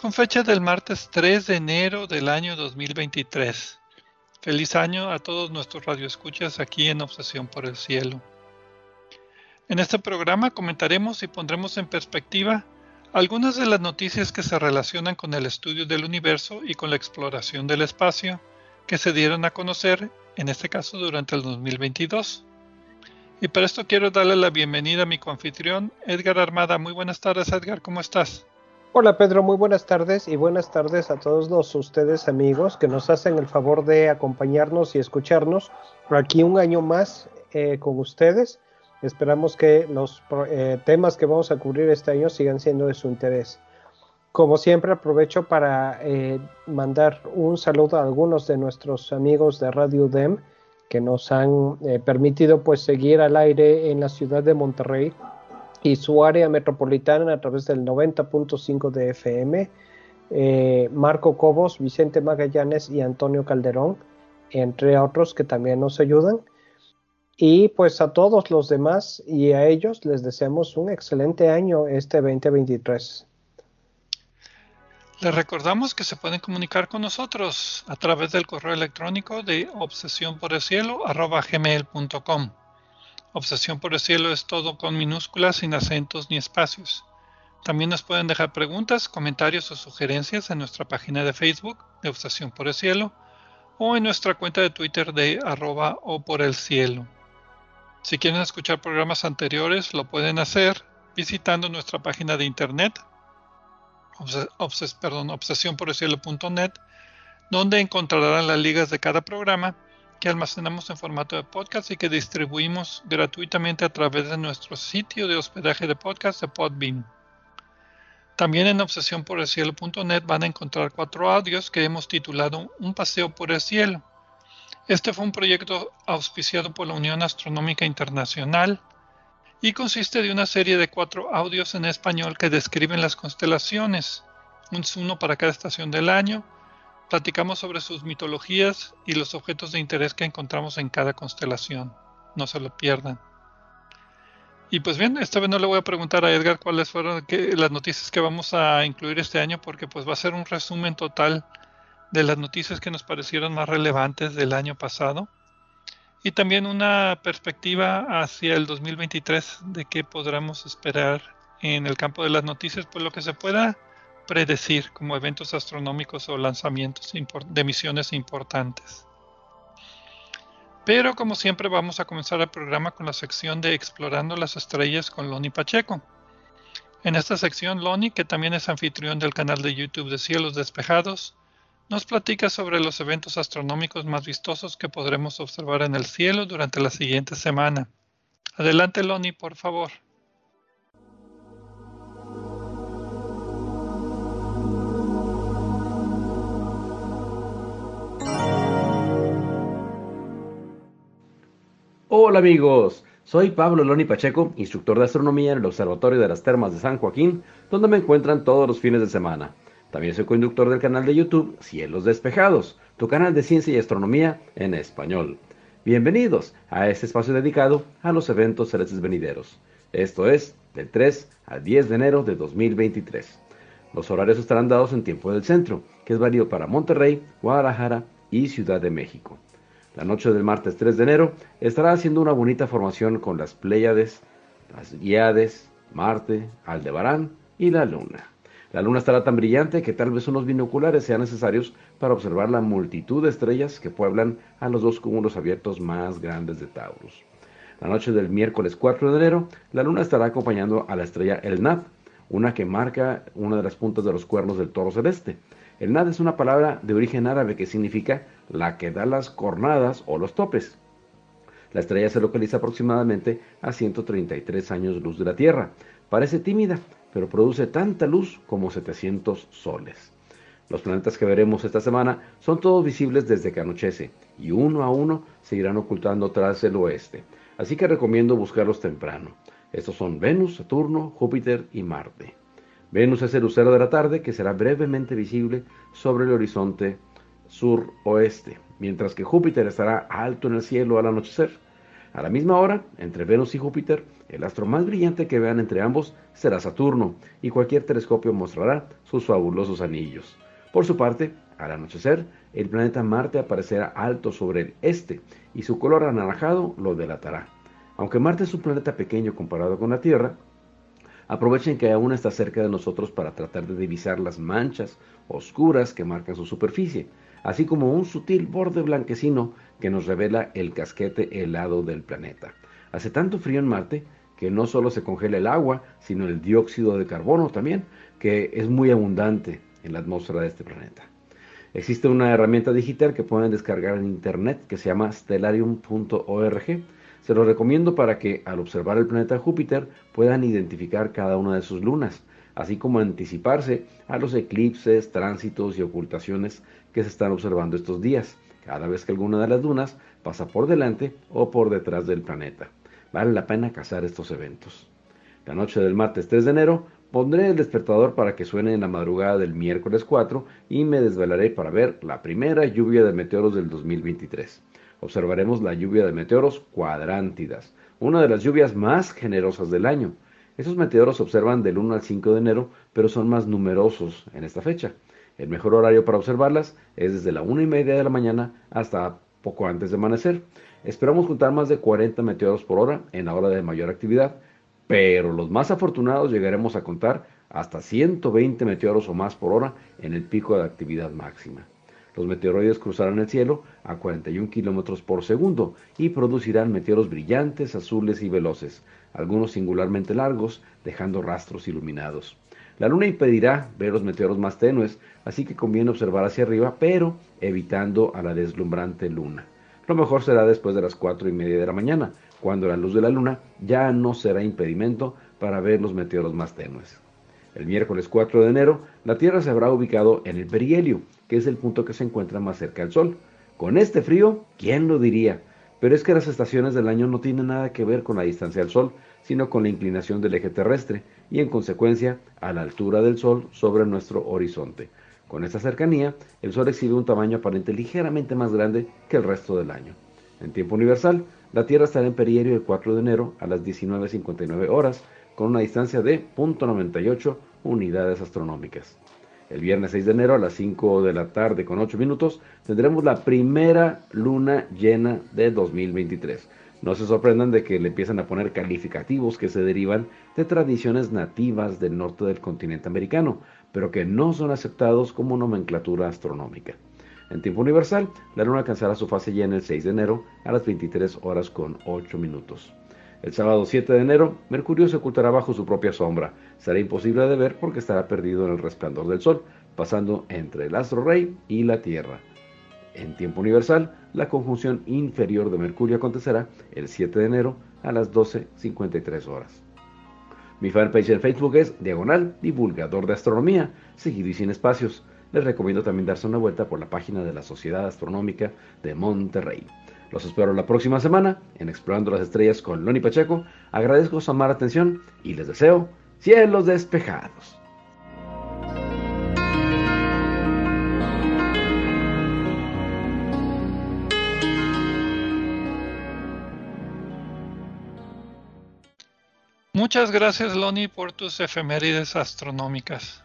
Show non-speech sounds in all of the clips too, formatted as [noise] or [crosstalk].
con fecha del martes 3 de enero del año 2023. Feliz año a todos nuestros radioescuchas aquí en Obsesión por el Cielo. En este programa comentaremos y pondremos en perspectiva algunas de las noticias que se relacionan con el estudio del universo y con la exploración del espacio que se dieron a conocer, en este caso durante el 2022. Y para esto quiero darle la bienvenida a mi coanfitrión, Edgar Armada. Muy buenas tardes, Edgar, ¿cómo estás? Hola Pedro, muy buenas tardes y buenas tardes a todos los ustedes amigos que nos hacen el favor de acompañarnos y escucharnos aquí un año más eh, con ustedes. Esperamos que los eh, temas que vamos a cubrir este año sigan siendo de su interés. Como siempre aprovecho para eh, mandar un saludo a algunos de nuestros amigos de Radio DEM que nos han permitido pues seguir al aire en la ciudad de Monterrey y su área metropolitana a través del 90.5 de FM, eh, Marco Cobos, Vicente Magallanes y Antonio Calderón, entre otros que también nos ayudan. Y pues a todos los demás y a ellos les deseamos un excelente año este 2023. Les recordamos que se pueden comunicar con nosotros a través del correo electrónico de obsesiónporelcielo.com. Obsesión por el cielo es todo con minúsculas, sin acentos ni espacios. También nos pueden dejar preguntas, comentarios o sugerencias en nuestra página de Facebook de Obsesión por el Cielo o en nuestra cuenta de Twitter de arroba o por el cielo. Si quieren escuchar programas anteriores, lo pueden hacer visitando nuestra página de internet obses, obsesiónporelcielo.net, donde encontrarán las ligas de cada programa que almacenamos en formato de podcast y que distribuimos gratuitamente a través de nuestro sitio de hospedaje de podcast de Podbean. También en obsesiónporelcielo.net van a encontrar cuatro audios que hemos titulado Un paseo por el cielo. Este fue un proyecto auspiciado por la Unión Astronómica Internacional y consiste de una serie de cuatro audios en español que describen las constelaciones, uno para cada estación del año, Platicamos sobre sus mitologías y los objetos de interés que encontramos en cada constelación. No se lo pierdan. Y pues bien, esta vez no le voy a preguntar a Edgar cuáles fueron las noticias que vamos a incluir este año, porque pues va a ser un resumen total de las noticias que nos parecieron más relevantes del año pasado. Y también una perspectiva hacia el 2023 de qué podremos esperar en el campo de las noticias, pues lo que se pueda predecir como eventos astronómicos o lanzamientos de misiones importantes. Pero como siempre vamos a comenzar el programa con la sección de Explorando las Estrellas con Loni Pacheco. En esta sección, Loni, que también es anfitrión del canal de YouTube de Cielos Despejados, nos platica sobre los eventos astronómicos más vistosos que podremos observar en el cielo durante la siguiente semana. Adelante, Loni, por favor. Hola amigos, soy Pablo Loni Pacheco, instructor de astronomía en el Observatorio de las Termas de San Joaquín, donde me encuentran todos los fines de semana. También soy conductor del canal de YouTube Cielos Despejados, tu canal de ciencia y astronomía en español. Bienvenidos a este espacio dedicado a los eventos celestes venideros. Esto es del 3 al 10 de enero de 2023. Los horarios estarán dados en tiempo del centro, que es válido para Monterrey, Guadalajara y Ciudad de México. La noche del martes 3 de enero estará haciendo una bonita formación con las Pléyades, las Guiades Marte, Aldebarán y la Luna. La Luna estará tan brillante que tal vez unos binoculares sean necesarios para observar la multitud de estrellas que pueblan a los dos cúmulos abiertos más grandes de Taurus. La noche del miércoles 4 de enero, la Luna estará acompañando a la estrella El Nad, una que marca una de las puntas de los cuernos del toro celeste. El Nad es una palabra de origen árabe que significa la que da las cornadas o los topes. La estrella se localiza aproximadamente a 133 años luz de la Tierra. Parece tímida, pero produce tanta luz como 700 soles. Los planetas que veremos esta semana son todos visibles desde que anochece y uno a uno se irán ocultando tras el oeste, así que recomiendo buscarlos temprano. Estos son Venus, Saturno, Júpiter y Marte. Venus es el lucero de la tarde que será brevemente visible sobre el horizonte sur-oeste, mientras que Júpiter estará alto en el cielo al anochecer. A la misma hora, entre Venus y Júpiter, el astro más brillante que vean entre ambos será Saturno, y cualquier telescopio mostrará sus fabulosos anillos. Por su parte, al anochecer, el planeta Marte aparecerá alto sobre el este, y su color anaranjado lo delatará. Aunque Marte es un planeta pequeño comparado con la Tierra, aprovechen que aún está cerca de nosotros para tratar de divisar las manchas oscuras que marcan su superficie, así como un sutil borde blanquecino que nos revela el casquete helado del planeta. Hace tanto frío en Marte que no solo se congela el agua, sino el dióxido de carbono también, que es muy abundante en la atmósfera de este planeta. Existe una herramienta digital que pueden descargar en internet que se llama stellarium.org. Se lo recomiendo para que al observar el planeta Júpiter puedan identificar cada una de sus lunas, así como anticiparse a los eclipses, tránsitos y ocultaciones que se están observando estos días, cada vez que alguna de las lunas pasa por delante o por detrás del planeta. Vale la pena cazar estos eventos. La noche del martes 3 de enero pondré el despertador para que suene en la madrugada del miércoles 4 y me desvelaré para ver la primera lluvia de meteoros del 2023. Observaremos la lluvia de meteoros cuadrántidas, una de las lluvias más generosas del año. Esos meteoros se observan del 1 al 5 de enero, pero son más numerosos en esta fecha. El mejor horario para observarlas es desde la 1 y media de la mañana hasta poco antes de amanecer. Esperamos juntar más de 40 meteoros por hora en la hora de mayor actividad, pero los más afortunados llegaremos a contar hasta 120 meteoros o más por hora en el pico de actividad máxima. Los meteoroides cruzarán el cielo a 41 kilómetros por segundo y producirán meteoros brillantes, azules y veloces, algunos singularmente largos, dejando rastros iluminados. La luna impedirá ver los meteoros más tenues, así que conviene observar hacia arriba, pero evitando a la deslumbrante luna. Lo mejor será después de las cuatro y media de la mañana, cuando la luz de la luna ya no será impedimento para ver los meteoros más tenues. El miércoles 4 de enero, la Tierra se habrá ubicado en el perihelio, que es el punto que se encuentra más cerca del Sol. Con este frío, ¿quién lo diría? Pero es que las estaciones del año no tienen nada que ver con la distancia al Sol, sino con la inclinación del eje terrestre y en consecuencia a la altura del Sol sobre nuestro horizonte. Con esta cercanía, el Sol exhibe un tamaño aparente ligeramente más grande que el resto del año. En tiempo universal, la Tierra estará en perihelio el 4 de enero a las 19.59 horas, con una distancia de 0.98 unidades astronómicas. El viernes 6 de enero a las 5 de la tarde con 8 minutos tendremos la primera luna llena de 2023. No se sorprendan de que le empiezan a poner calificativos que se derivan de tradiciones nativas del norte del continente americano, pero que no son aceptados como nomenclatura astronómica. En tiempo universal, la luna alcanzará su fase llena el 6 de enero a las 23 horas con 8 minutos. El sábado 7 de enero, Mercurio se ocultará bajo su propia sombra. Será imposible de ver porque estará perdido en el resplandor del Sol, pasando entre el astro rey y la Tierra. En tiempo universal, la conjunción inferior de Mercurio acontecerá el 7 de enero a las 12.53 horas. Mi fanpage en Facebook es Diagonal Divulgador de Astronomía, seguido y sin espacios. Les recomiendo también darse una vuelta por la página de la Sociedad Astronómica de Monterrey. Los espero la próxima semana en Explorando las Estrellas con Loni Pacheco. Agradezco su amable atención y les deseo cielos despejados. Muchas gracias, Loni, por tus efemérides astronómicas.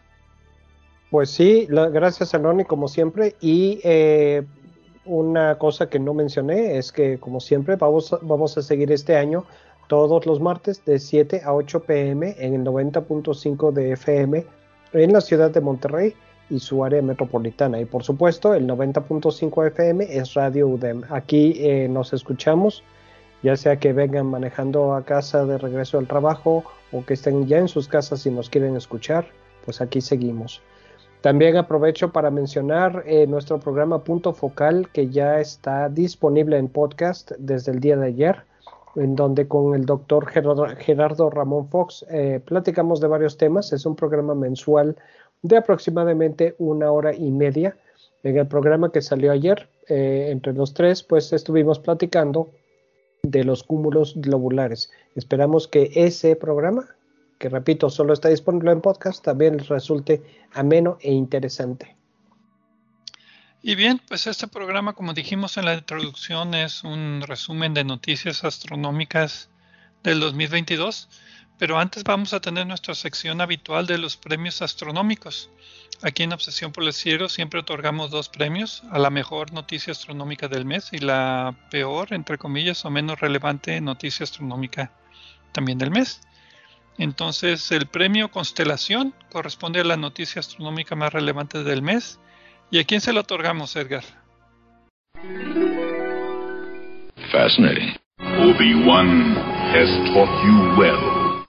Pues sí, gracias a Loni, como siempre. Y eh, una cosa que no mencioné es que, como siempre, vamos, a seguir este año todos los martes de 7 a 8 pm en el 90.5 de FM en la ciudad de Monterrey y su área metropolitana. Y por supuesto, el 90.5 FM es Radio UDEM. Aquí eh, nos escuchamos, ya sea que vengan manejando a casa de regreso al trabajo o que estén ya en sus casas y nos quieren escuchar, pues aquí seguimos. También aprovecho para mencionar eh, nuestro programa Punto Focal que ya está disponible en podcast desde el día de ayer, en donde con el doctor Gerardo, Ramón Fox eh, platicamos de varios temas. Es un programa mensual de aproximadamente una hora y media. En el programa que salió ayer, eh, entre los tres, pues estuvimos platicando de los cúmulos globulares. Esperamos que ese programa que repito, solo está disponible en podcast, también les resulte ameno e interesante. Y bien, pues este programa, como dijimos en la introducción, es un resumen de noticias astronómicas del 2022, pero antes vamos a tener nuestra sección habitual de los premios astronómicos. Aquí en Obsesión por el Cielo siempre otorgamos dos premios, a la mejor noticia astronómica del mes y la peor, entre comillas, o menos relevante noticia astronómica también del mes. Entonces, el premio Constelación corresponde a la noticia astronómica más relevante del mes. ¿Y a quién se lo otorgamos, Edgar? Fascinating. Obi-Wan has taught you well.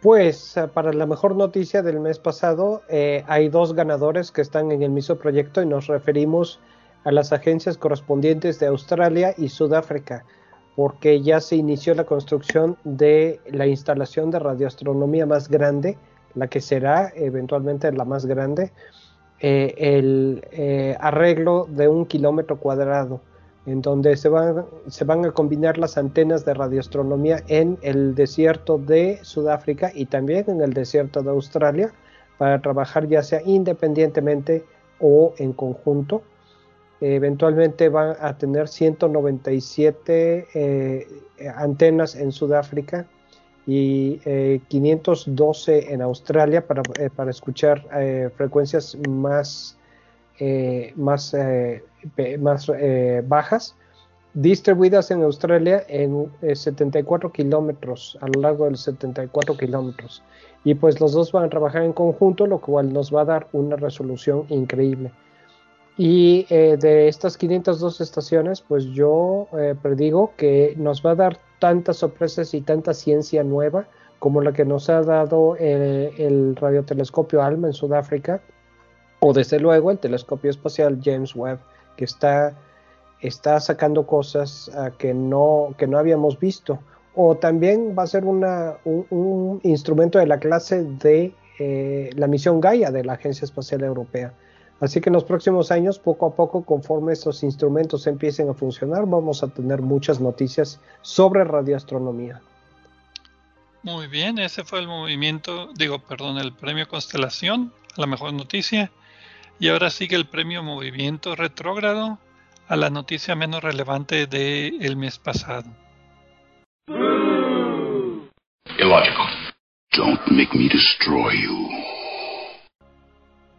Pues eh, para la mejor noticia del mes pasado eh, hay dos ganadores que están en el mismo proyecto y nos referimos a las agencias correspondientes de Australia y Sudáfrica porque ya se inició la construcción de la instalación de radioastronomía más grande, la que será eventualmente la más grande, eh, el eh, arreglo de un kilómetro cuadrado, en donde se van, se van a combinar las antenas de radioastronomía en el desierto de Sudáfrica y también en el desierto de Australia, para trabajar ya sea independientemente o en conjunto eventualmente van a tener 197 eh, antenas en Sudáfrica y 512 eh, en Australia para, eh, para escuchar frecuencias más, más, más bajas, distribuidas en Australia en 74 kilómetros, a lo largo de los 74 kilómetros. Y pues los dos van a trabajar en conjunto, lo cual nos va a dar una resolución increíble. Y eh, de estas 502 estaciones, pues yo eh, predigo que nos va a dar tantas sorpresas y tanta ciencia nueva como la que nos ha dado eh, el radiotelescopio ALMA en Sudáfrica, o desde luego el telescopio espacial James Webb, que está, está sacando cosas ah, que, no, que no habíamos visto. O también va a ser una, un, un, instrumento de la clase de la misión Gaia de la Agencia Espacial Europea Así que en los próximos años, poco a poco, conforme estos instrumentos empiecen a funcionar, vamos a tener muchas noticias sobre radioastronomía. Muy bien, ese fue el movimiento, digo, perdón, el premio Constelación, la mejor noticia. Y ahora sigue el premio Movimiento Retrógrado, a la noticia menos relevante del mes pasado. Illogical. Don't make me destroy you.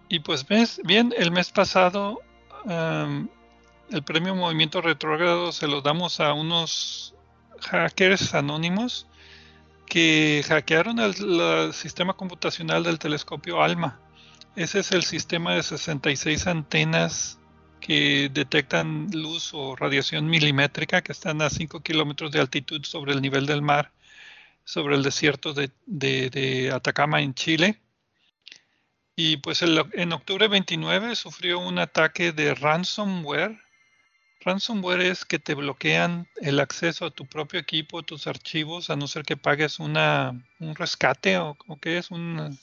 Y pues ves, bien, el mes pasado el premio Movimiento Retrógrado se lo damos a unos hackers anónimos que hackearon el, sistema computacional del telescopio ALMA. Ese es el sistema de 66 antenas que detectan luz o radiación milimétrica que están a 5 kilómetros de altitud sobre el nivel del mar, sobre el desierto de Atacama en Chile. Y pues en octubre 29 sufrió un ataque de ransomware. Ransomware es que te bloquean el acceso a tu propio equipo, tus archivos, a no ser que pagues una, un rescate o, que es un...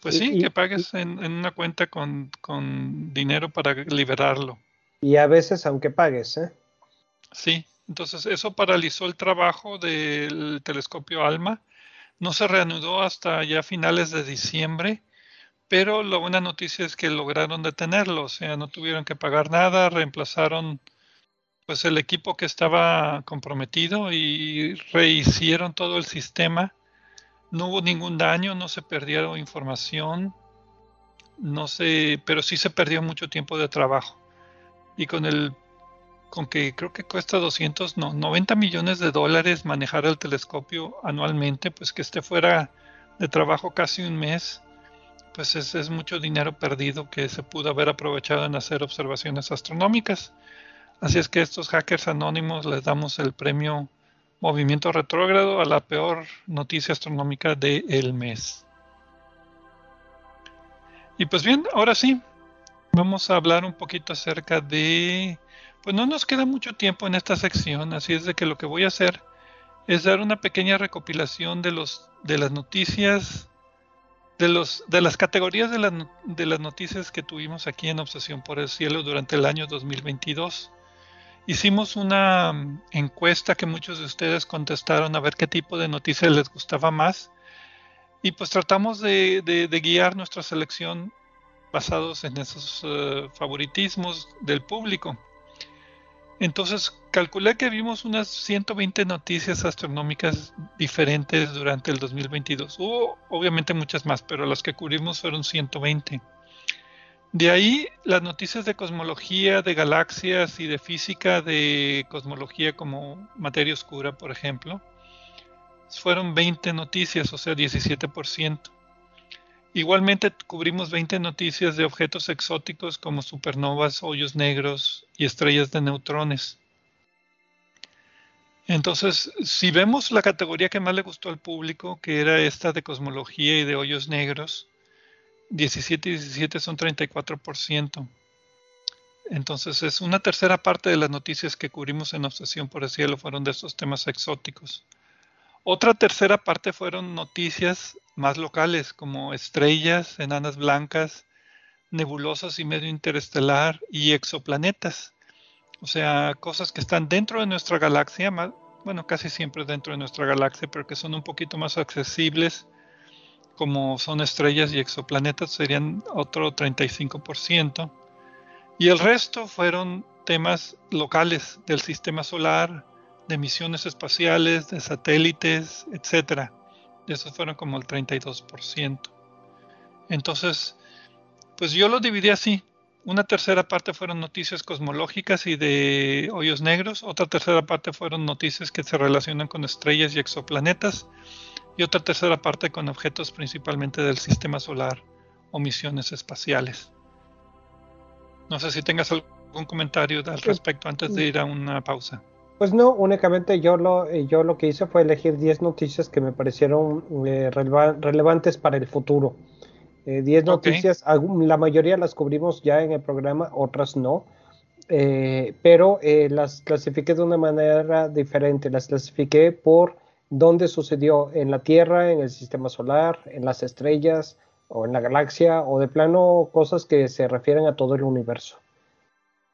Pues sí, que pagues en, una cuenta con, con, dinero para liberarlo. Y a veces aunque pagues, ¿eh? Sí, entonces eso paralizó el trabajo del telescopio ALMA no se reanudó hasta ya finales de diciembre, pero la buena noticia es que lograron detenerlo, o sea, no tuvieron que pagar nada, reemplazaron pues el equipo que estaba comprometido y rehicieron todo el sistema. No hubo ningún daño, no se perdieron información, no sé, pero sí se perdió mucho tiempo de trabajo. Y con el con que creo que cuesta 200, no, 90 millones de dólares manejar el telescopio anualmente, pues que esté fuera de trabajo casi un mes, pues es, es mucho dinero perdido que se pudo haber aprovechado en hacer observaciones astronómicas. Así es que estos hackers anónimos les damos el premio Movimiento Retrógrado a la peor noticia astronómica del mes. Y pues bien, ahora sí, vamos a hablar un poquito acerca de... Pues no nos queda mucho tiempo en esta sección, así es de que lo que voy a hacer es dar una pequeña recopilación de los de las noticias de los de las categorías de, de las noticias que tuvimos aquí en Obsesión por el Cielo durante el año 2022. Hicimos una mm, encuesta que muchos de ustedes contestaron a ver qué tipo de noticias les gustaba más. Y pues tratamos de, guiar nuestra selección basados en esos eh, favoritismos del público. Entonces calculé que vimos unas 120 noticias astronómicas diferentes durante el 2022. Hubo obviamente muchas más, pero las que cubrimos fueron 120. De ahí las noticias de cosmología, de galaxias y de física de cosmología como materia oscura, por ejemplo, fueron 20 noticias, o sea, 17%. Igualmente cubrimos 20 noticias de objetos exóticos como supernovas, hoyos negros y estrellas de neutrones. Entonces, si vemos la categoría que más le gustó al público, que era esta de cosmología y de hoyos negros, 17 y 17 son 34%. Entonces es una tercera parte de las noticias que cubrimos en Obsesión por el Cielo fueron de estos temas exóticos. Otra tercera parte fueron noticias más locales como estrellas, enanas blancas, nebulosas y medio interestelar y exoplanetas. O sea, cosas que están dentro de nuestra galaxia, bueno, casi siempre dentro de nuestra galaxia, pero que son un poquito más accesibles como son estrellas y exoplanetas, serían otro 35%. Y el resto fueron temas locales del sistema solar, de misiones espaciales, de satélites, etc. Esos fueron como el 32%. Entonces, pues yo lo dividí así. Una tercera parte fueron noticias cosmológicas y de hoyos negros. Otra tercera parte fueron noticias que se relacionan con estrellas y exoplanetas y otra tercera parte con objetos principalmente del sistema solar o misiones espaciales. No sé si tengas algún comentario al respecto antes de ir a una pausa. Pues no, únicamente yo lo, eh, yo lo que hice fue elegir 10 noticias que me parecieron eh, relevantes para el futuro. 10 eh, noticias, la mayoría las cubrimos ya en el programa, otras no. pero las clasifiqué de una manera diferente. Las clasifiqué por dónde sucedió, en la Tierra, en el sistema solar, en las estrellas o en la galaxia o de plano cosas que se refieren a todo el universo.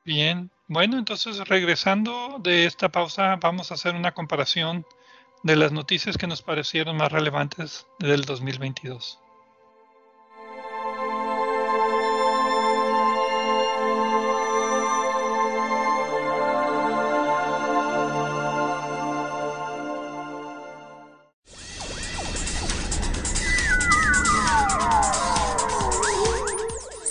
Bien, bueno, entonces regresando de esta pausa vamos a hacer una comparación de las noticias que nos parecieron más relevantes del 2022.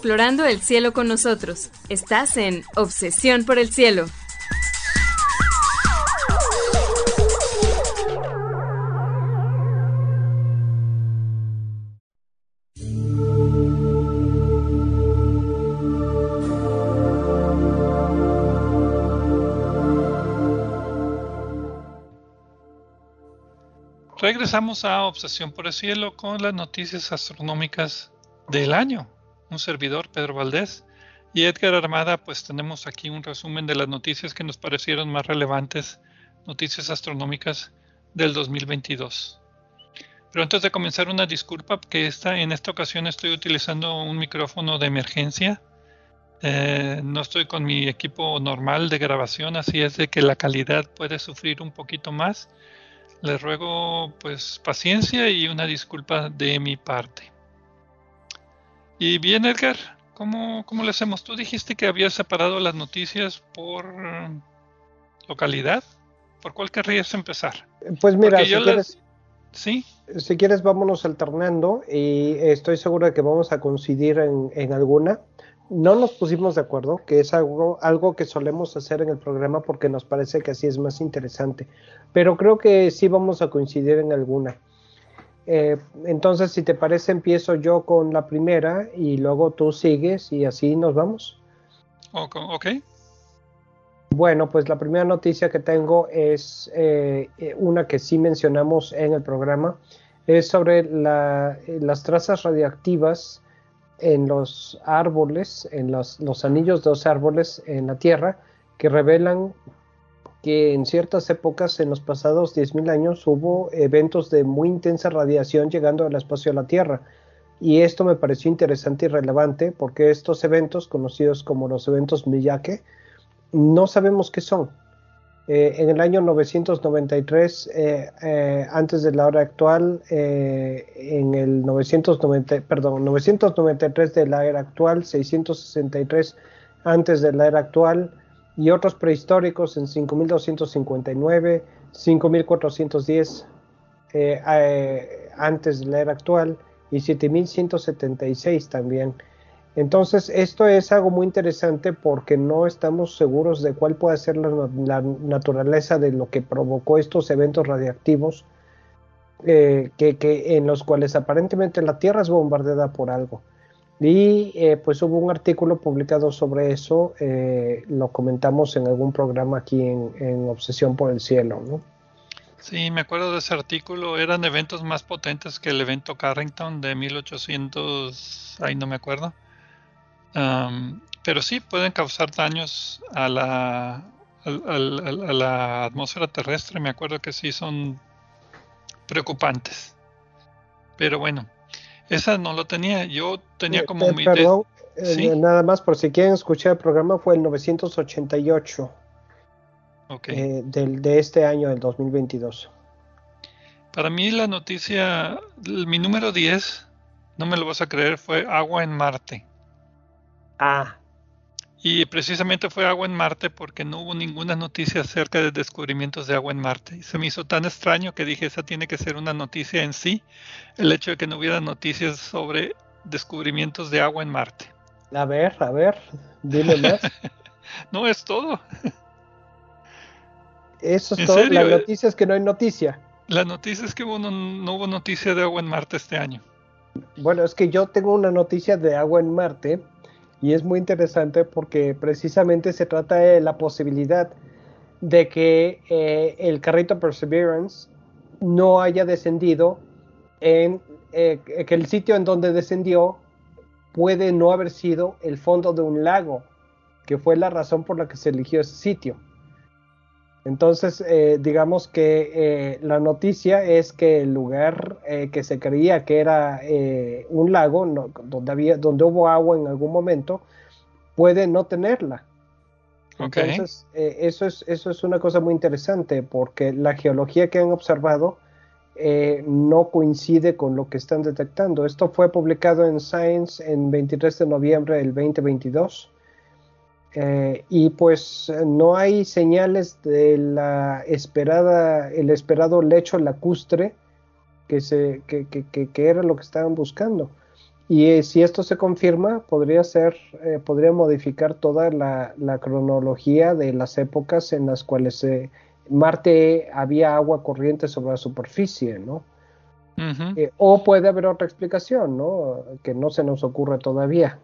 explorando el cielo con nosotros. Estás en Obsesión por el Cielo. Regresamos a Obsesión por el Cielo con las noticias astronómicas del año. Un servidor, Pedro Valdés, y Edgar Armada, pues tenemos aquí un resumen de las noticias que nos parecieron más relevantes, noticias astronómicas del 2022. Pero antes de comenzar, una disculpa, que esta, en esta ocasión estoy utilizando un micrófono de emergencia. Eh, no estoy con mi equipo normal de grabación, así es de que la calidad puede sufrir un poquito más. Les ruego pues paciencia y una disculpa de mi parte. Y bien, Edgar, ¿cómo, cómo le hacemos? Tú dijiste que habías separado las noticias por localidad. ¿Por cuál querrías empezar? Pues mira, si quieres, sí. Si quieres, vámonos alternando y estoy seguro de que vamos a coincidir en, en alguna. No nos pusimos de acuerdo, que es algo, algo que solemos hacer en el programa porque nos parece que así es más interesante. Pero creo que sí vamos a coincidir en alguna. Eh, entonces, si te parece, empiezo yo con la primera y luego tú sigues y así nos vamos. Ok. Bueno, pues la primera noticia que tengo es eh, una que sí mencionamos en el programa. Es sobre las trazas radiactivas en los árboles, en los, los anillos de los árboles en la Tierra, que revelan que en ciertas épocas, en los pasados 10.000 años, hubo eventos de muy intensa radiación llegando al espacio a la Tierra. Y esto me pareció interesante y relevante porque estos eventos, conocidos como los eventos Miyake, no sabemos qué son. Eh, en el año 993, eh, eh, antes de la hora actual, en el 990, perdón, 993 de la era actual, 663 antes de la era actual, y otros prehistóricos en 5259, 5410 eh, eh, antes de la era actual y 7176 también. Entonces, esto es algo muy interesante porque no estamos seguros de cuál puede ser la, naturaleza de lo que provocó estos eventos radiactivos eh, que, en los cuales aparentemente la Tierra es bombardeada por algo. Y eh, pues hubo un artículo publicado sobre eso, eh, lo comentamos en algún programa aquí en, Obsesión por el Cielo, ¿no? Sí, me acuerdo de ese artículo, eran eventos más potentes que el evento Carrington de 1800, ahí no me acuerdo. pero sí pueden causar daños a la, a la atmósfera terrestre, me acuerdo que sí son preocupantes. Pero bueno, esa no lo tenía. Yo tenía como eh, mi. Perdón, eh, nada más por si quieren escuchar el programa, fue el 988 eh, del, de este año, del 2022. Para mí, la noticia, mi número 10, no me lo vas a creer, fue Agua en Marte. Ah, y precisamente fue agua en Marte porque no hubo ninguna noticia acerca de descubrimientos de agua en Marte. Y se me hizo tan extraño que dije, esa tiene que ser una noticia en sí, el hecho de que no hubiera noticias sobre descubrimientos de agua en Marte. A ver, a ver, dime más. [laughs] no es todo. Eso es todo. La noticia es que no hay noticia. La noticia es que no, no hubo noticia de agua en Marte este año. Bueno, es que yo tengo una noticia de agua en Marte y es muy interesante porque precisamente se trata de la posibilidad de que eh, el carrito Perseverance no haya descendido en eh, que el sitio en donde descendió puede no haber sido el fondo de un lago, que fue la razón por la que se eligió ese sitio. Entonces, eh, digamos que eh, la noticia es que el lugar eh, que se creía que era un lago, donde, había, donde hubo agua en algún momento, puede no tenerla. Entonces, eso, es, eso es una cosa muy interesante porque la geología que han observado no coincide con lo que están detectando. Esto fue publicado en Science en 23 de noviembre del 2022. Eh, y pues no hay señales de la esperada, el esperado lecho lacustre que, se, que, que, era lo que estaban buscando. Y eh, si esto se confirma, podría ser, eh, podría modificar toda la, cronología de las épocas en las cuales Marte había agua corriente sobre la superficie, ¿no? o puede haber otra explicación, ¿no? Que no se nos ocurre todavía.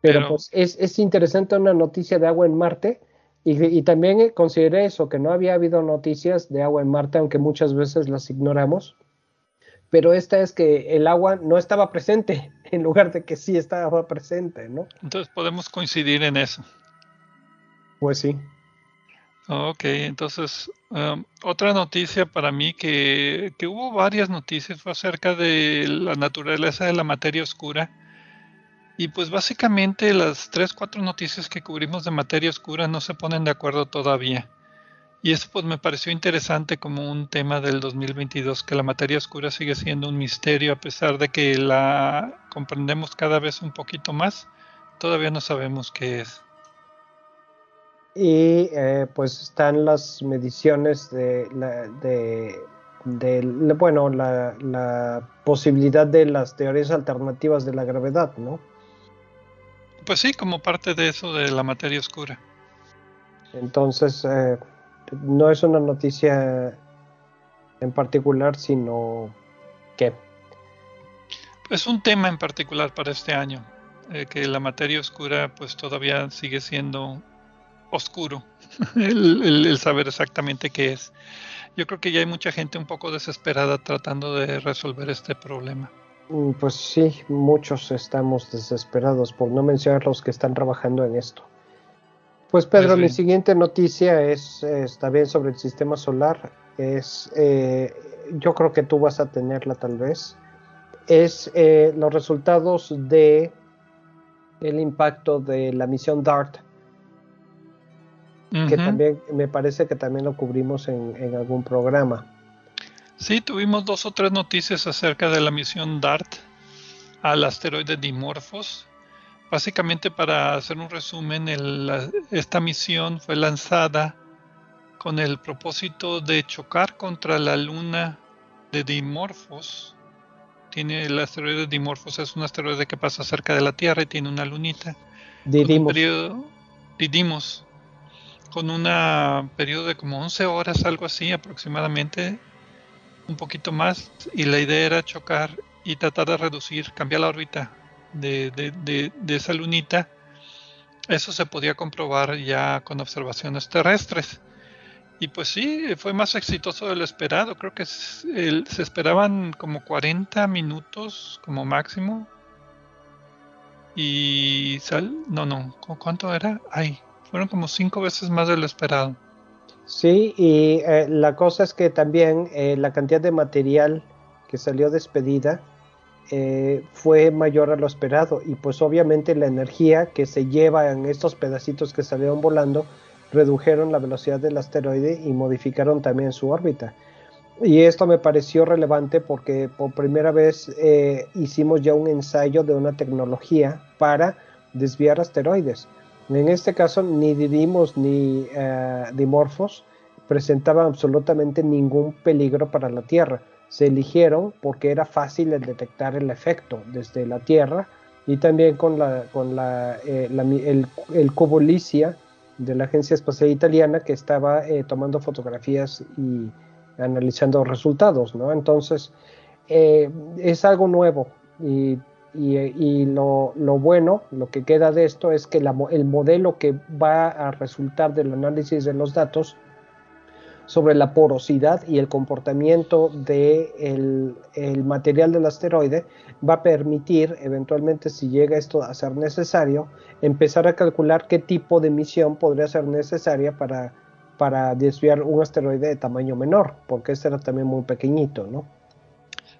Pero, pues es, interesante una noticia de agua en Marte Y, también consideré eso, que no había habido noticias de agua en Marte, aunque muchas veces las ignoramos. Pero esta es que el agua no estaba presente, [laughs] en lugar de que sí estaba presente, ¿no? Entonces podemos coincidir en eso. Pues sí. Ok, entonces um, otra noticia para mí que, que, hubo varias noticias fue acerca de la naturaleza de la materia oscura. Y pues básicamente las tres, cuatro noticias que cubrimos de materia oscura no se ponen de acuerdo todavía. Y eso pues me pareció interesante como un tema del 2022, que la materia oscura sigue siendo un misterio a pesar de que la comprendemos cada vez un poquito más, todavía no sabemos qué es y eh, pues están las mediciones de, la, de, bueno, la, posibilidad de las teorías alternativas de la gravedad, ¿no? Pues sí, como parte de eso de la materia oscura. Entonces, eh, no es una noticia en particular, sino que... Es un tema en particular para este año, eh, que la materia oscura pues todavía sigue siendo oscuro [laughs] el, saber exactamente qué es. Yo creo que ya hay mucha gente un poco desesperada tratando de resolver este problema. Mm, pues sí, muchos estamos desesperados, por no mencionar los que están trabajando en esto. Pues Pedro, mi siguiente noticia es, está bien sobre el sistema solar. Es, eh, yo creo que tú vas a tenerla tal vez. Es eh, los resultados de el impacto de la misión DART que también me parece que también lo cubrimos en, algún programa. Sí, tuvimos dos o tres noticias acerca de la misión DART al asteroide Dimorphos. Básicamente, para hacer un resumen, esta misión fue lanzada con el propósito de chocar contra la luna de Dimorphos. Tiene el asteroide Dimorphos, es un asteroide que pasa cerca de la Tierra y tiene una lunita. Didimos. Didimos con un periodo de como 11 horas, algo así aproximadamente, un poquito más, y la idea era chocar y tratar de reducir, cambiar la órbita de, de, esa lunita. Eso se podía comprobar ya con observaciones terrestres. Y pues sí, fue más exitoso de lo esperado. Creo que se esperaban como 40 minutos como máximo. Y sal, no, no, ¿cuánto era? Ay, fueron como cinco veces más de lo esperado. Sí, y eh, la cosa es que también eh, la cantidad de material que salió despedida eh, fue mayor a lo esperado y pues obviamente la energía que se lleva en estos pedacitos que salieron volando redujeron la velocidad del asteroide y modificaron también su órbita. Y esto me pareció relevante porque por primera vez hicimos ya un ensayo de una tecnología para desviar asteroides. En este caso, ni Didimos ni eh, Dimorphos presentaban absolutamente ningún peligro para la Tierra. Se eligieron porque era fácil el detectar el efecto desde la Tierra y también con la, eh, el, el, cubo Licia de la Agencia Espacial Italiana que estaba eh, tomando fotografías y analizando resultados. ¿no? Entonces, es algo nuevo y y, lo, bueno, lo que queda de esto es que el modelo que va a resultar del análisis de los datos sobre la porosidad y el comportamiento del el material del asteroide va a permitir, eventualmente, si llega esto a ser necesario, empezar a calcular qué tipo de misión podría ser necesaria para, para desviar un asteroide de tamaño menor, porque este era también muy pequeñito, ¿no?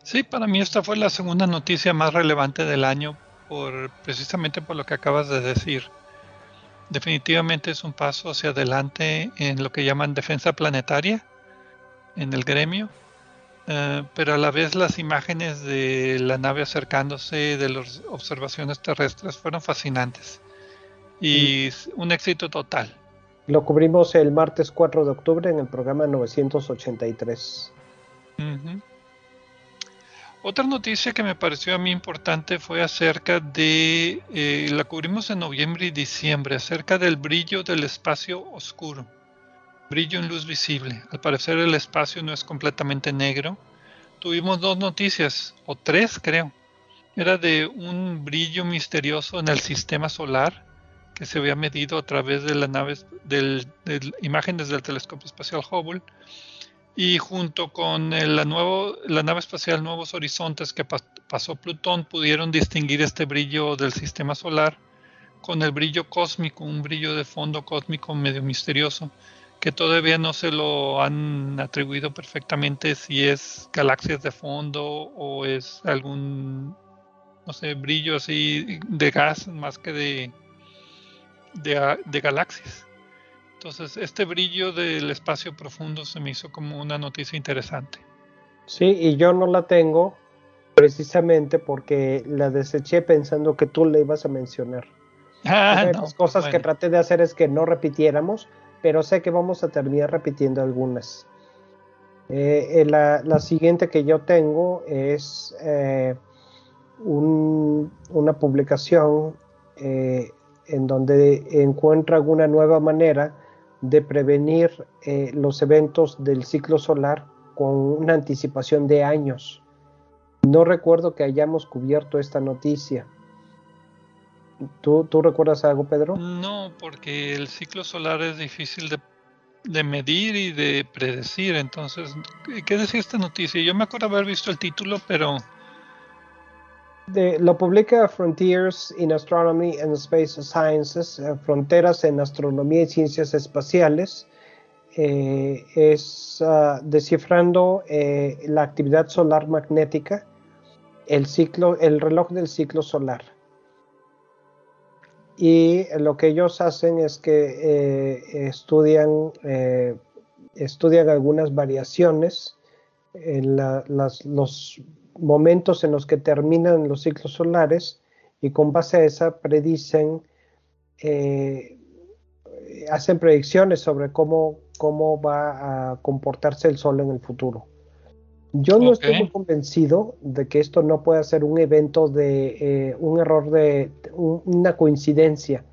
Sí, para mí esta fue la segunda noticia más relevante del año, por, precisamente por lo que acabas de decir. Definitivamente es un paso hacia adelante en lo que llaman defensa planetaria en el gremio, eh, pero a la vez las imágenes de la nave acercándose, de las observaciones terrestres, fueron fascinantes y un éxito total. Lo cubrimos el martes 4 de octubre en el programa 983. Otra noticia que me pareció a mí importante fue acerca de, eh, la cubrimos en noviembre y diciembre, acerca del brillo del espacio oscuro, brillo en luz visible. Al parecer el espacio no es completamente negro. Tuvimos dos noticias, o tres creo. Era de un brillo misterioso en el sistema solar, que se había medido a través de las naves del, imágenes del telescopio espacial Hubble y junto con la, nuevo, la nave espacial Nuevos Horizontes que pasó Plutón pudieron distinguir este brillo del sistema solar con el brillo cósmico, un brillo de fondo cósmico medio misterioso que todavía no se lo han atribuido perfectamente si es galaxias de fondo o es algún no sé brillo así de gas más que de de, galaxias. Entonces, este brillo del espacio profundo se me hizo como una noticia interesante. Sí, y yo no la tengo precisamente porque la deseché pensando que tú le ibas a mencionar. [laughs] Ah, Una de las cosas que traté de hacer es que no repitiéramos, pero sé que vamos a terminar repitiendo algunas. Eh, eh, la, siguiente que yo tengo es eh, una publicación en donde encuentra alguna nueva manera de prevenir eh, los eventos del ciclo solar con una anticipación de años. No recuerdo que hayamos cubierto esta noticia. ¿Tú, ¿Tú, recuerdas algo, Pedro? No, porque el ciclo solar es difícil de, de, medir y de predecir. Entonces, ¿qué decía esta noticia? Yo me acuerdo haber visto el título, pero lo publica Frontiers in Astronomy and Space Sciences, eh, Fronteras en Astronomía y Ciencias Espaciales. Eh, es ah, descifrando eh, la actividad solar magnética, el ciclo, el reloj del ciclo solar. Y lo que ellos hacen es que estudian, estudian algunas variaciones en las, los momentos en los que terminan los ciclos solares y con base a esa predicen, eh, hacen predicciones sobre cómo, cómo va a comportarse el Sol en el futuro. Yo no estoy muy convencido de que esto no pueda ser un evento de eh, un error de una coincidencia.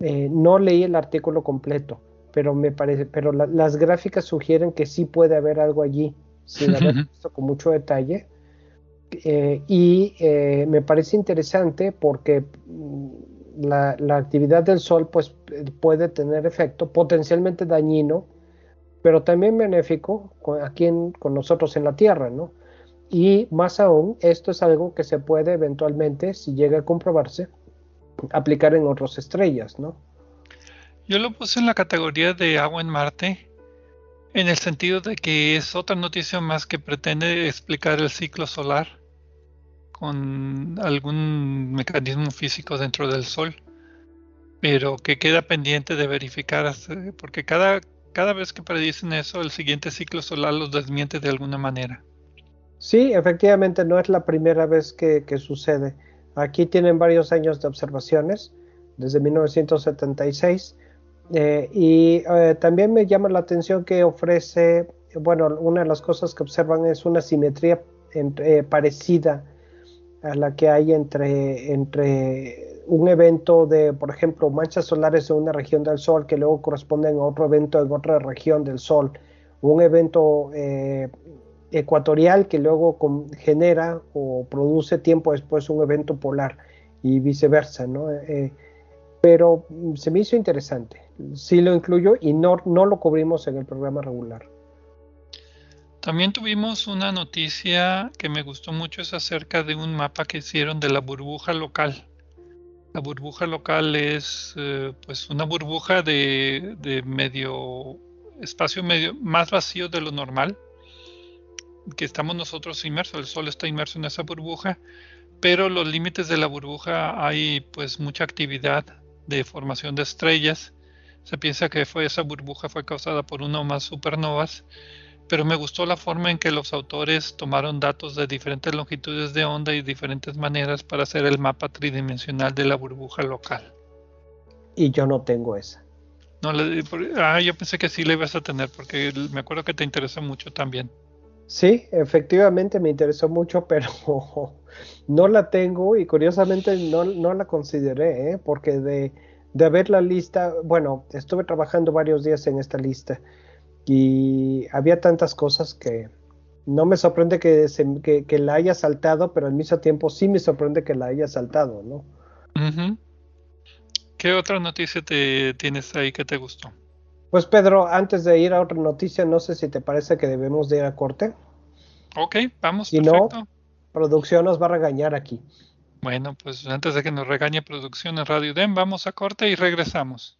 Eh, no leí el artículo completo, pero me parece, pero las gráficas sugieren que sí puede haber algo allí, sin haber [laughs] visto con mucho detalle. Eh, y eh, me parece interesante porque mm, la, actividad del sol pues, puede tener efecto potencialmente dañino, pero también benéfico aquí con nosotros en la Tierra, ¿no? Y más aún, esto es algo que se puede eventualmente, si llega a comprobarse, aplicar en otras estrellas, ¿no? Yo lo puse en la categoría de agua en Marte, en el sentido de que es otra noticia más que pretende explicar el ciclo solar con algún mecanismo físico dentro del Sol, pero que queda pendiente de verificar, porque cada, cada vez que predicen eso, el siguiente ciclo solar los desmiente de alguna manera. Sí, efectivamente no es la primera vez que, sucede. Aquí tienen varios años de observaciones, desde 1976, eh, y eh, también me llama la atención que ofrece, bueno, una de las cosas que observan es una simetría eh, parecida a la que hay entre, entre un evento de, por ejemplo, manchas solares en una región del Sol que luego corresponden a otro evento en otra región del Sol, un evento eh, ecuatorial que luego genera o produce tiempo después un evento polar y viceversa, ¿no? Eh, pero se me hizo interesante, sí lo incluyo y no, no lo cubrimos en el programa regular. También tuvimos una noticia que me gustó mucho, es acerca de un mapa que hicieron de la burbuja local. La burbuja local es eh, pues una burbuja de, medio espacio medio más vacío de lo normal que estamos nosotros inmersos, el sol está inmerso en esa burbuja, pero los límites de la burbuja hay pues mucha actividad de formación de estrellas. Se piensa que fue esa burbuja fue causada por una o más supernovas pero me gustó la forma en que los autores tomaron datos de diferentes longitudes de onda y diferentes maneras para hacer el mapa tridimensional de la burbuja local. Y yo no tengo esa. No, ah, yo pensé que sí la ibas a tener porque me acuerdo que te interesó mucho también. Sí, efectivamente me interesó mucho, [laughs] pero no la tengo y curiosamente no, la consideré, ¿eh? porque de, de ver la lista, bueno, estuve trabajando varios días en esta lista y había tantas cosas que no me sorprende que, que, la haya saltado, pero al mismo tiempo sí me sorprende que la haya saltado, ¿no? ¿Qué otra noticia te tienes ahí que te gustó? Pues Pedro, antes de ir a otra noticia, no sé si te parece que debemos de ir a corte. Ok, vamos. Si no, producción nos va a regañar aquí. Bueno, pues antes de que nos regañe producción en Radio DEM, vamos a corte y regresamos.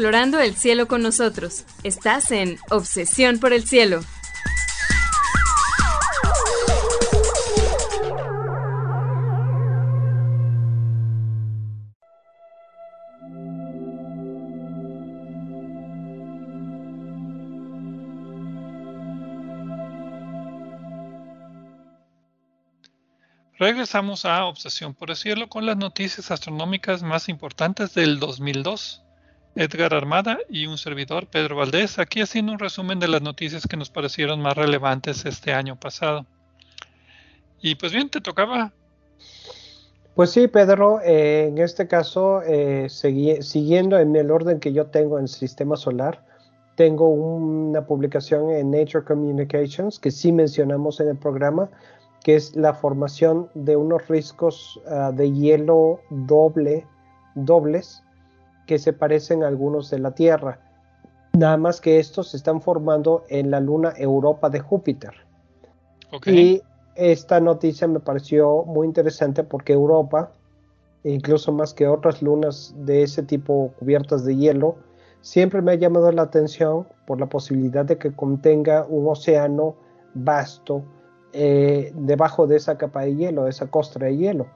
Explorando el cielo con nosotros. Estás en Obsesión por el Cielo. Regresamos a Obsesión por el Cielo con las noticias astronómicas más importantes del 2002. Edgar Armada y un servidor, Pedro Valdés, aquí haciendo un resumen de las noticias que nos parecieron más relevantes este año pasado. Y pues bien, te tocaba. Pues sí, Pedro, eh, en este caso, eh, siguiendo en el orden que yo tengo en sistema solar, tengo una publicación en Nature Communications que sí mencionamos en el programa, que es la formación de unos riscos ah, de hielo doble, dobles que se parecen a algunos de la Tierra. Nada más que estos se están formando en la luna Europa de Júpiter. Y esta noticia me pareció muy interesante porque Europa, incluso más que otras lunas de ese tipo cubiertas de hielo, siempre me ha llamado la atención por la posibilidad de que contenga un océano vasto eh, debajo de esa capa de hielo, de esa costra de hielo.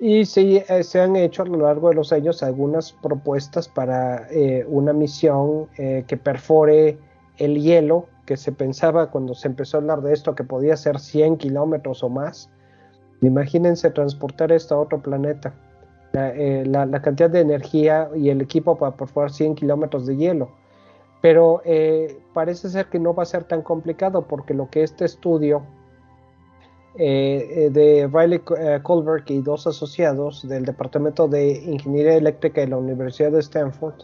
Y sí, eh, se han hecho a lo largo de los años algunas propuestas para eh, una misión eh, que perfore el hielo, que se pensaba cuando se empezó a hablar de esto que podía ser 100 kilómetros o más. Imagínense transportar esto a otro planeta. La, la, cantidad de energía y el equipo para perforar 100 kilómetros de hielo. Pero parece ser que no va a ser tan complicado porque lo que este estudio eh, eh, de Riley eh, Colbert y dos asociados del Departamento de Ingeniería Eléctrica de la Universidad de Stanford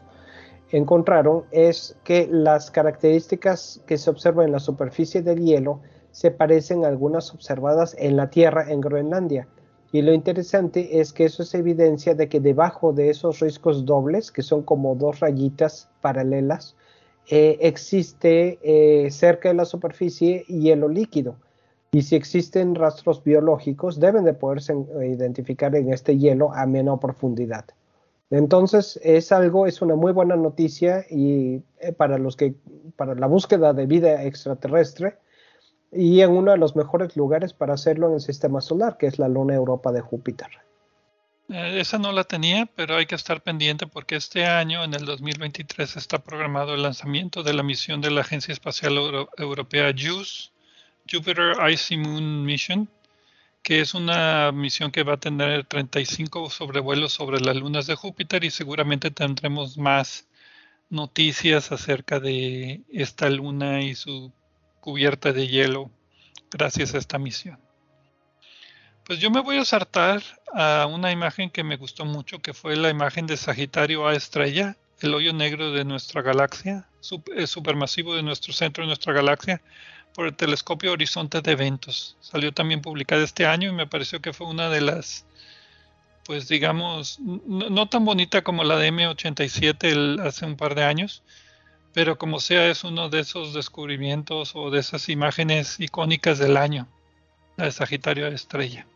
encontraron es que las características que se observan en la superficie del hielo se parecen a algunas observadas en la Tierra en Groenlandia. Y lo interesante es que eso es evidencia de que debajo de esos riscos dobles, que son como dos rayitas paralelas, existe cerca de la superficie hielo líquido y si existen rastros biológicos deben de poderse eh, identificar en este hielo a menor profundidad. Entonces es algo, es una muy buena noticia y eh, para los que, para la búsqueda de vida extraterrestre y en uno de los mejores lugares para hacerlo en el sistema solar, que es la luna Europa de Júpiter. Eh, esa no la tenía, pero hay que estar pendiente porque este año, en el 2023, está programado el lanzamiento de la misión de la Agencia Espacial Europea JUICE Jupiter Icy Moon Mission, que es una misión que va a tener 35 sobrevuelos sobre las lunas de Júpiter y seguramente tendremos más noticias acerca de esta luna y su cubierta de hielo gracias a esta misión. Pues yo me voy a saltar a una imagen que me gustó mucho, que fue la imagen de Sagitario A estrella, el hoyo negro de nuestra galaxia, supermasivo de nuestro centro de nuestra galaxia, por el telescopio Horizonte de Eventos. Salió también publicada este año y me pareció que fue una de las, pues digamos, no, tan bonita como la de M87 hace un par de años, pero como sea es uno de esos descubrimientos o de esas imágenes icónicas del año, la de Sagitario Estrella.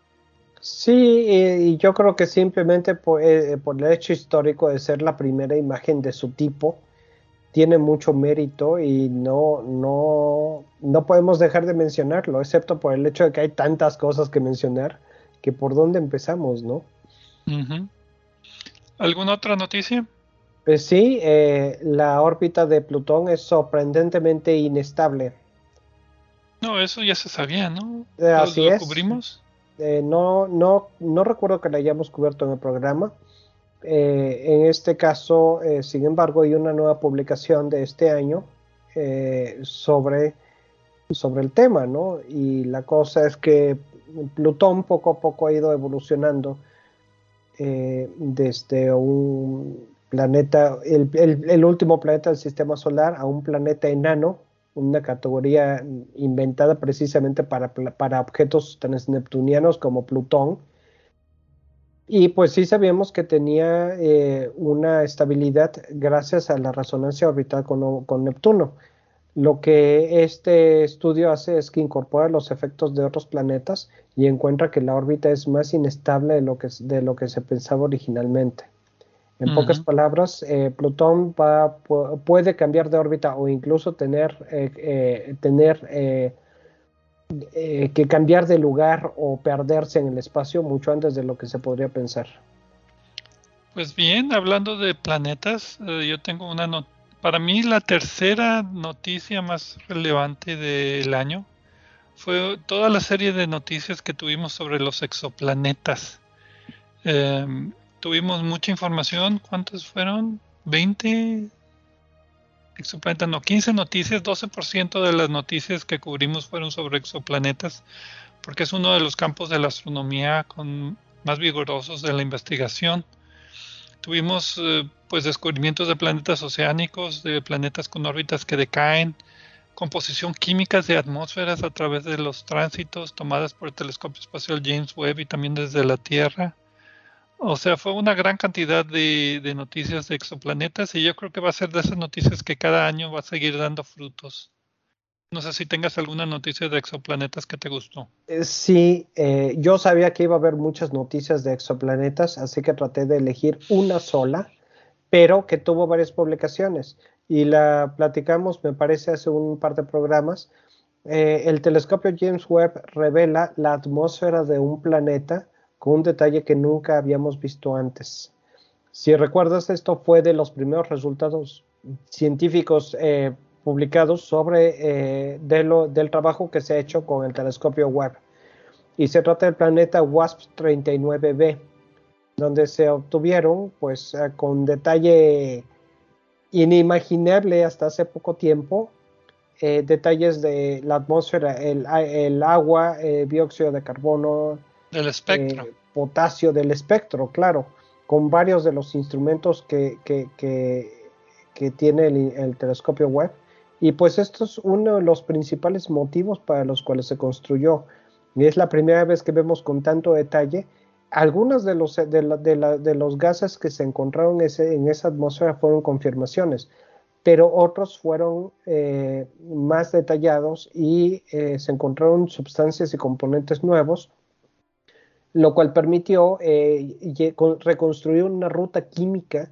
Sí, y yo creo que simplemente por, eh, por, el hecho histórico de ser la primera imagen de su tipo, tiene mucho mérito y no, no, no podemos dejar de mencionarlo, excepto por el hecho de que hay tantas cosas que mencionar, que por dónde empezamos, ¿no? ¿Alguna otra noticia? Pues sí, eh, la órbita de Plutón es sorprendentemente inestable. No, eso ya se sabía, ¿no? Eh, así ¿Lo, es. cubrimos? Eh, no, no, no recuerdo que la hayamos cubierto en el programa. Eh, en este caso, eh, sin embargo, hay una nueva publicación de este año eh, sobre, sobre el tema, ¿no? Y la cosa es que Plutón poco a poco ha ido evolucionando desde un planeta, el, último planeta del sistema solar, a un planeta enano, una categoría inventada precisamente para, para objetos transneptunianos como Plutón y pues sí sabíamos que tenía eh, una estabilidad gracias a la resonancia orbital con, con, Neptuno. Lo que este estudio hace es que incorpora los efectos de otros planetas y encuentra que la órbita es más inestable de lo que, de lo que se pensaba originalmente. En uh -huh. pocas palabras, eh, Plutón va, puede cambiar de órbita o incluso tener, eh, eh tener eh, que cambiar de lugar o perderse en el espacio mucho antes de lo que se podría pensar. Pues bien, hablando de planetas, eh, yo tengo una not para mí la tercera noticia más relevante del año fue toda la serie de noticias que tuvimos sobre los exoplanetas. Eh, tuvimos mucha información, ¿cuántos fueron? 20, exoplanetas, no, 15 noticias, 12% de las noticias que cubrimos fueron sobre exoplanetas, porque es uno de los campos de la astronomía con más vigorosos de la investigación. Tuvimos eh, pues descubrimientos de planetas oceánicos, de planetas con órbitas que decaen, composición químicas de atmósferas a través de los tránsitos tomadas por el telescopio espacial James Webb y también desde la Tierra o sea, fue una gran cantidad de, noticias de exoplanetas y yo creo que va a ser de esas noticias que cada año va a seguir dando frutos. No sé si tengas alguna noticia de exoplanetas que te gustó. Eh, sí, eh, yo sabía que iba a haber muchas noticias de exoplanetas, así que traté de elegir una sola, pero que tuvo varias publicaciones y la platicamos, me parece, hace un par de programas. Eh, el telescopio James Webb revela la atmósfera de un planeta con un detalle que nunca habíamos visto antes. Si recuerdas, esto fue de los primeros resultados científicos eh, publicados sobre eh, del trabajo que se ha hecho con el telescopio Webb. Y se trata del planeta WASP-39b, donde se obtuvieron, pues, eh, con detalle inimaginable hasta hace poco tiempo, detalles de la atmósfera, el, el agua, dióxido de carbono, del espectro. Eh, potasio del espectro, claro, con varios de los instrumentos que, que, que, que tiene el, el, telescopio Webb. Y pues esto es uno de los principales motivos para los cuales se construyó. Y es la primera vez que vemos con tanto detalle. Algunos de los, de, la, de, la, de los gases que se encontraron ese, en esa atmósfera fueron confirmaciones, pero otros fueron eh, más detallados y eh, se encontraron sustancias y componentes nuevos lo cual permitió eh, reconstruir una ruta química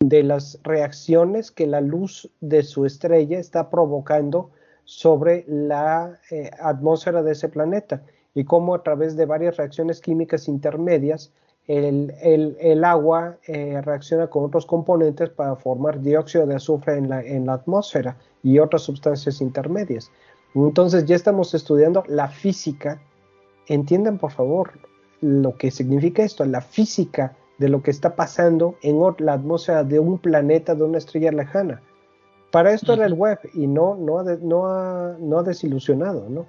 de las reacciones que la luz de su estrella está provocando sobre la eh, atmósfera de ese planeta y cómo a través de varias reacciones químicas intermedias el, el, el agua eh, reacciona con otros componentes para formar dióxido de azufre en la, en la atmósfera y otras sustancias intermedias. Entonces ya estamos estudiando la física. Entiendan por favor, lo que significa esto, la física de lo que está pasando en la atmósfera de un planeta, de una estrella lejana. Para esto uh -huh. era el web y no, no, ha, no, ha, no ha desilusionado, ¿no?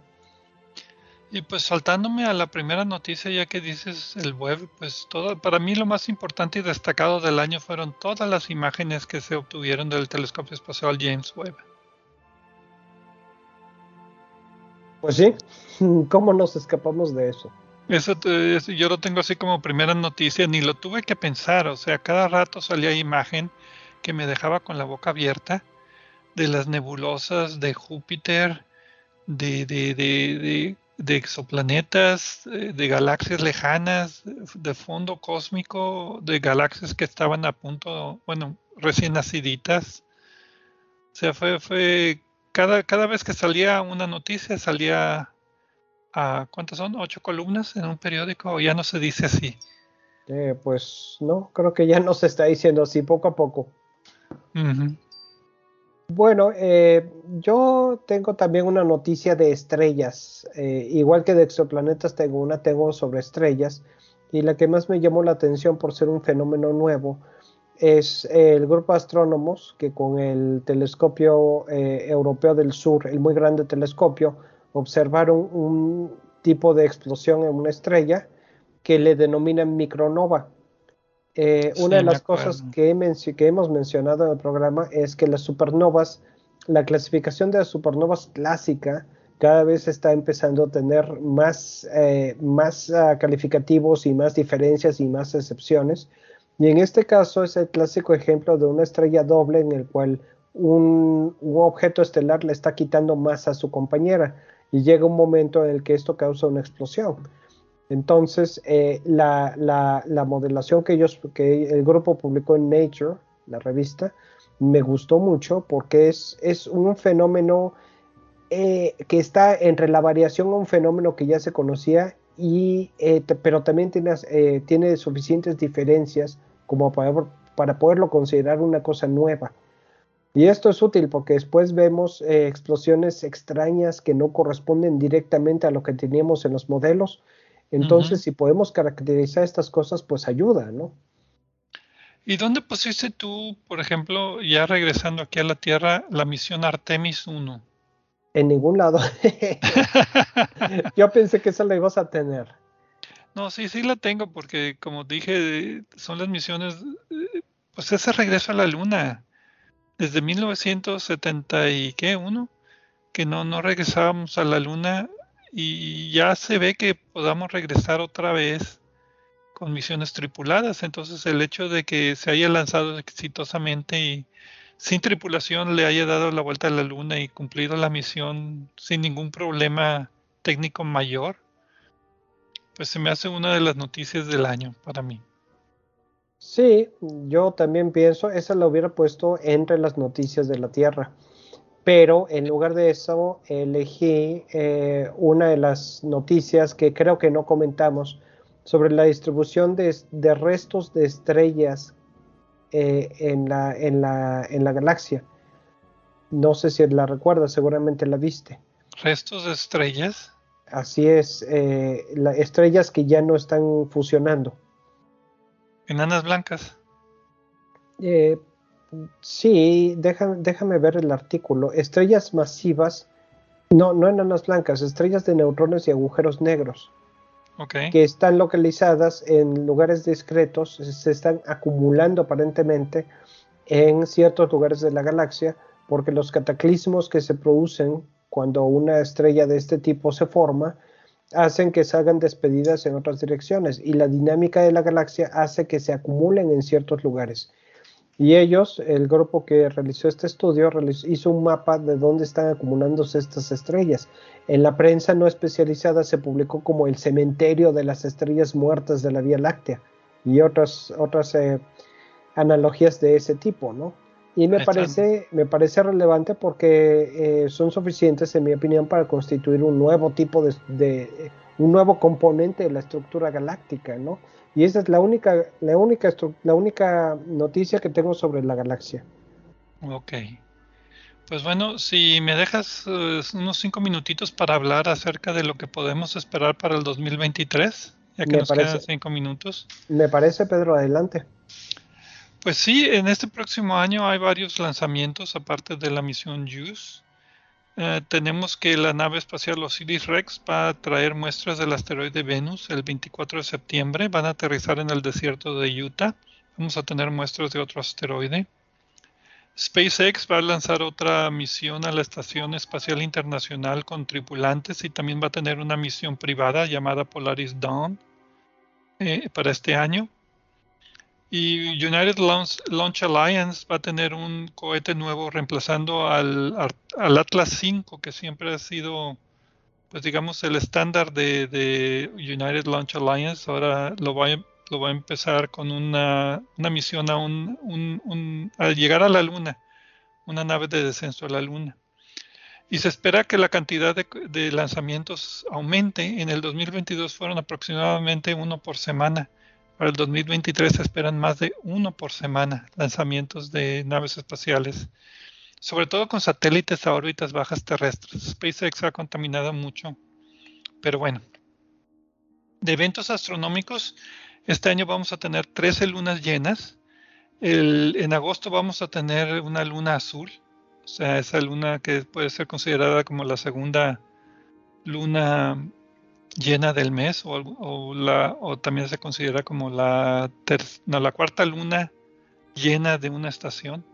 Y pues saltándome a la primera noticia, ya que dices el web, pues todo, para mí lo más importante y destacado del año fueron todas las imágenes que se obtuvieron del telescopio espacial James Webb. Pues sí, [laughs] ¿cómo nos escapamos de eso? Eso, yo lo tengo así como primera noticia, ni lo tuve que pensar, o sea, cada rato salía imagen que me dejaba con la boca abierta de las nebulosas de Júpiter, de, de, de, de exoplanetas, eh, de galaxias lejanas, de fondo cósmico, de galaxias que estaban a punto, bueno, recién naciditas. O sea, fue, fue cada, cada vez que salía una noticia, salía a, ¿cuántas son? ¿Ocho columnas en un periódico? ¿O ya no se dice así? Eh, pues no, creo que ya no se está diciendo así poco a poco. Bueno, eh, yo tengo también una noticia de estrellas. Eh, igual que de exoplanetas tengo una, tengo sobre estrellas. Y la que más me llamó la atención por ser un fenómeno nuevo es el grupo de astrónomos que con el telescopio eh, europeo del sur, el muy grande telescopio, observaron un tipo de explosión en una estrella que le denominan micronova. Eh, una de las cosas que, hemos mencionado en el programa es que las supernovas, la clasificación de las supernovas clásica, cada vez está empezando a tener más, eh, más ah, calificativos y más diferencias y más excepciones. Y en este caso es el clásico ejemplo de una estrella doble en el cual un, un objeto estelar le está quitando masa a su compañera y llega un momento en el que esto causa una explosión. Entonces, eh, la, modelación que ellos, que el grupo publicó en Nature, la revista, me gustó mucho porque es, un fenómeno eh, que está entre la variación a un fenómeno que ya se conocía, y, eh, pero también tiene, suficientes diferencias como para poderlo considerar una cosa nueva. Y esto es útil porque después vemos explosiones extrañas que no corresponden directamente a lo que teníamos en los modelos entonces, si podemos caracterizar estas cosas, pues ayuda, ¿no? ¿Y dónde pusiste tú, por ejemplo, ya regresando aquí a la Tierra, la misión Artemis 1? En ningún lado. [laughs] [laughs] Yo pensé que esa la ibas a tener. No, sí, sí la tengo porque, como dije, son las misiones, pues ese regreso a la Luna. Desde 1970 y qué, uno, que no, no regresábamos a la Luna y ya se ve que podamos regresar otra vez con misiones tripuladas. Entonces el hecho de que se haya lanzado exitosamente y sin tripulación le haya dado la vuelta a la luna y cumplido la misión sin ningún problema técnico mayor, pues se me hace una de las noticias del año para mí. Sí, yo también pienso, esa la hubiera puesto entre las noticias de la Tierra pero en lugar de eso elegí eh, una de las noticias que creo que no comentamos sobre la distribución de, restos de estrellas eh, en, la, en, la, en, la, galaxia. No sé si la recuerdas, seguramente la viste. ¿Restos de estrellas? Así es, eh, estrellas que ya no están fusionando. ¿Enanas blancas? Sí, déjame, ver el artículo. Estrellas masivas, no, no enanas blancas, estrellas de neutrones y agujeros negros. Que están localizadas en lugares discretos, se están acumulando aparentemente en ciertos lugares de la galaxia, porque los cataclismos que se producen cuando una estrella de este tipo se forma, hacen que salgan despedidas en otras direcciones y la dinámica de la galaxia hace que se acumulen en ciertos lugares. Y ellos, el grupo que realizó este estudio, hizo un mapa de dónde están acumulándose estas estrellas. En la prensa no especializada se publicó como el cementerio de las estrellas muertas de la Vía Láctea y otras, otras eh, analogías de ese tipo, ¿no? Y me parece, me parece relevante porque eh, son suficientes, en mi opinión, para constituir un nuevo tipo de, de, un nuevo componente de la estructura galáctica, ¿no? Y esa es la única, la única, la única noticia que tengo sobre la galaxia. Ok. Pues bueno, si me dejas eh, unos cinco minutitos para hablar acerca de lo que podemos esperar para el 2023, ya que nos quedan cinco minutos. Me parece, Pedro, adelante. Pues sí, en este próximo año hay varios lanzamientos aparte de la misión JUICE. Eh, tenemos que la nave espacial Osiris-Rex va a traer muestras del asteroide Venus el 24 de septiembre. Van a aterrizar en el desierto de Utah. Vamos a tener muestras de otro asteroide. SpaceX va a lanzar otra misión a la Estación Espacial Internacional con tripulantes y también va a tener una misión privada llamada Polaris Dawn eh, para este año. Y United Launch, Alliance va a tener un cohete nuevo reemplazando al, Atlas V, que siempre ha sido, pues digamos, el estándar de, United Launch Alliance. Ahora lo va, lo va a empezar con una, misión a, un, llegar a la Luna, una nave de descenso a la Luna. Y se espera que la cantidad de lanzamientos aumente. En el 2022 fueron aproximadamente uno por semana para el 2023 se esperan más de uno por semana lanzamientos de naves espaciales, sobre todo con satélites a órbitas bajas terrestres. SpaceX ha contaminado mucho, pero bueno. De eventos astronómicos, este año vamos a tener 13 lunas llenas. en agosto vamos a tener una luna azul, o sea, esa luna que puede ser considerada como la segunda luna llena del mes o, la, o también se considera como la, la cuarta luna llena de una estación.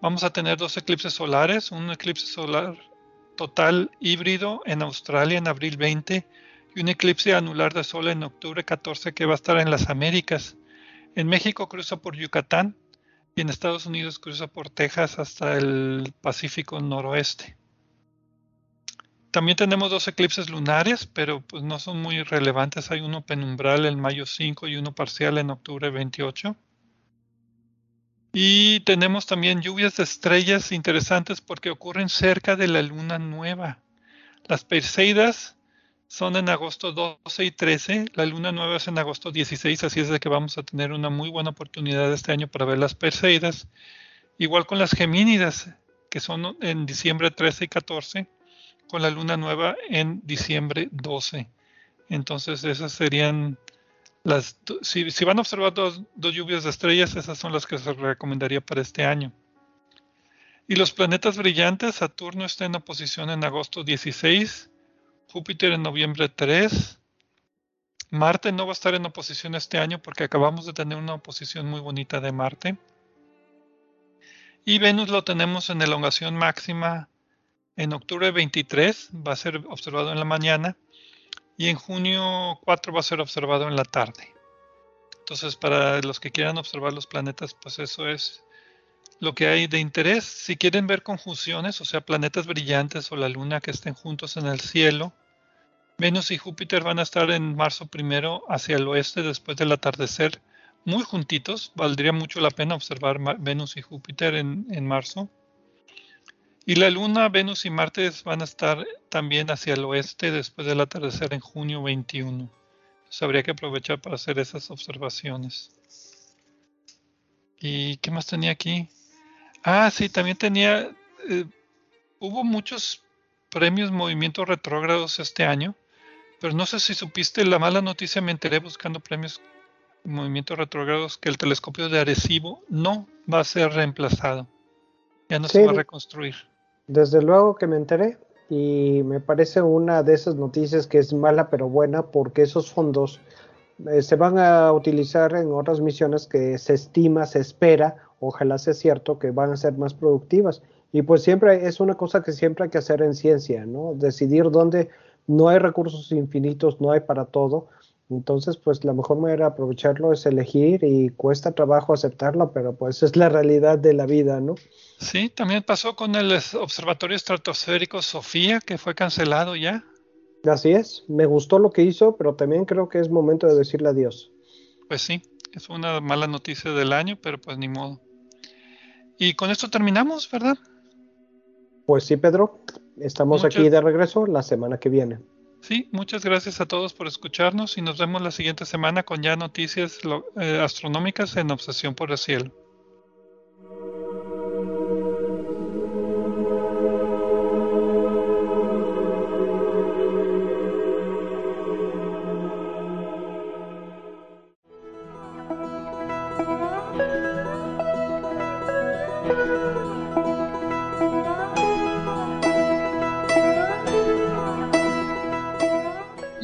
Vamos a tener dos eclipses solares, un eclipse solar total híbrido en Australia en abril 20 y un eclipse anular de sol en octubre 14 que va a estar en las Américas. En México cruza por Yucatán y en Estados Unidos cruza por Texas hasta el Pacífico noroeste. También tenemos dos eclipses lunares, pero pues no son muy relevantes. Hay uno penumbral en mayo 5 y uno parcial en octubre 28. Y tenemos también lluvias de estrellas interesantes porque ocurren cerca de la luna nueva. Las Perseidas son en agosto 12 y 13, la luna nueva es en agosto 16, así es de que vamos a tener una muy buena oportunidad este año para ver las Perseidas. Igual con las Gemínidas, que son en diciembre 13 y 14 con la luna nueva en diciembre 12. Entonces esas serían las... Si, van a observar dos, lluvias de estrellas, esas son las que se recomendaría para este año. Y los planetas brillantes, Saturno está en oposición en agosto 16, Júpiter en noviembre 3, Marte no va a estar en oposición este año porque acabamos de tener una oposición muy bonita de Marte. Y Venus lo tenemos en elongación máxima en octubre 23 va a ser observado en la mañana y en junio 4 va a ser observado en la tarde. Entonces, para los que quieran observar los planetas, pues eso es lo que hay de interés. Si quieren ver conjunciones, o sea, planetas brillantes o la luna que estén juntos en el cielo, Venus y Júpiter van a estar en marzo primero hacia el oeste después del atardecer, muy juntitos. Valdría mucho la pena observar Venus y Júpiter en, en marzo. Y la Luna, Venus y Marte van a estar también hacia el oeste después del atardecer en junio 21. Entonces habría que aprovechar para hacer esas observaciones. ¿Y qué más tenía aquí? Ah, sí, también tenía... Eh, hubo muchos premios movimientos retrógrados este año, pero no sé si supiste la mala noticia, me enteré buscando premios movimientos retrógrados que el telescopio de Arecibo no va a ser reemplazado. Ya no se va a reconstruir. Desde luego que me enteré y me parece una de esas noticias que es mala pero buena porque esos fondos eh, se van a utilizar en otras misiones que se estima, se espera, ojalá sea cierto, que van a ser más productivas. Y pues siempre es una cosa que siempre hay que hacer en ciencia, ¿no? Decidir dónde no hay recursos infinitos, no hay para todo. Entonces, pues la mejor manera de aprovecharlo es elegir y cuesta trabajo aceptarlo, pero pues es la realidad de la vida, ¿no? Sí, también pasó con el Observatorio Estratosférico Sofía, que fue cancelado ya. Así es, me gustó lo que hizo, pero también creo que es momento de decirle adiós. Pues sí, es una mala noticia del año, pero pues ni modo. Y con esto terminamos, ¿verdad? Pues sí, Pedro, estamos aquí de regreso la semana que viene. Sí, muchas gracias a todos por escucharnos y nos vemos la siguiente semana con ya noticias eh, astronómicas en Obsesión por el Cielo.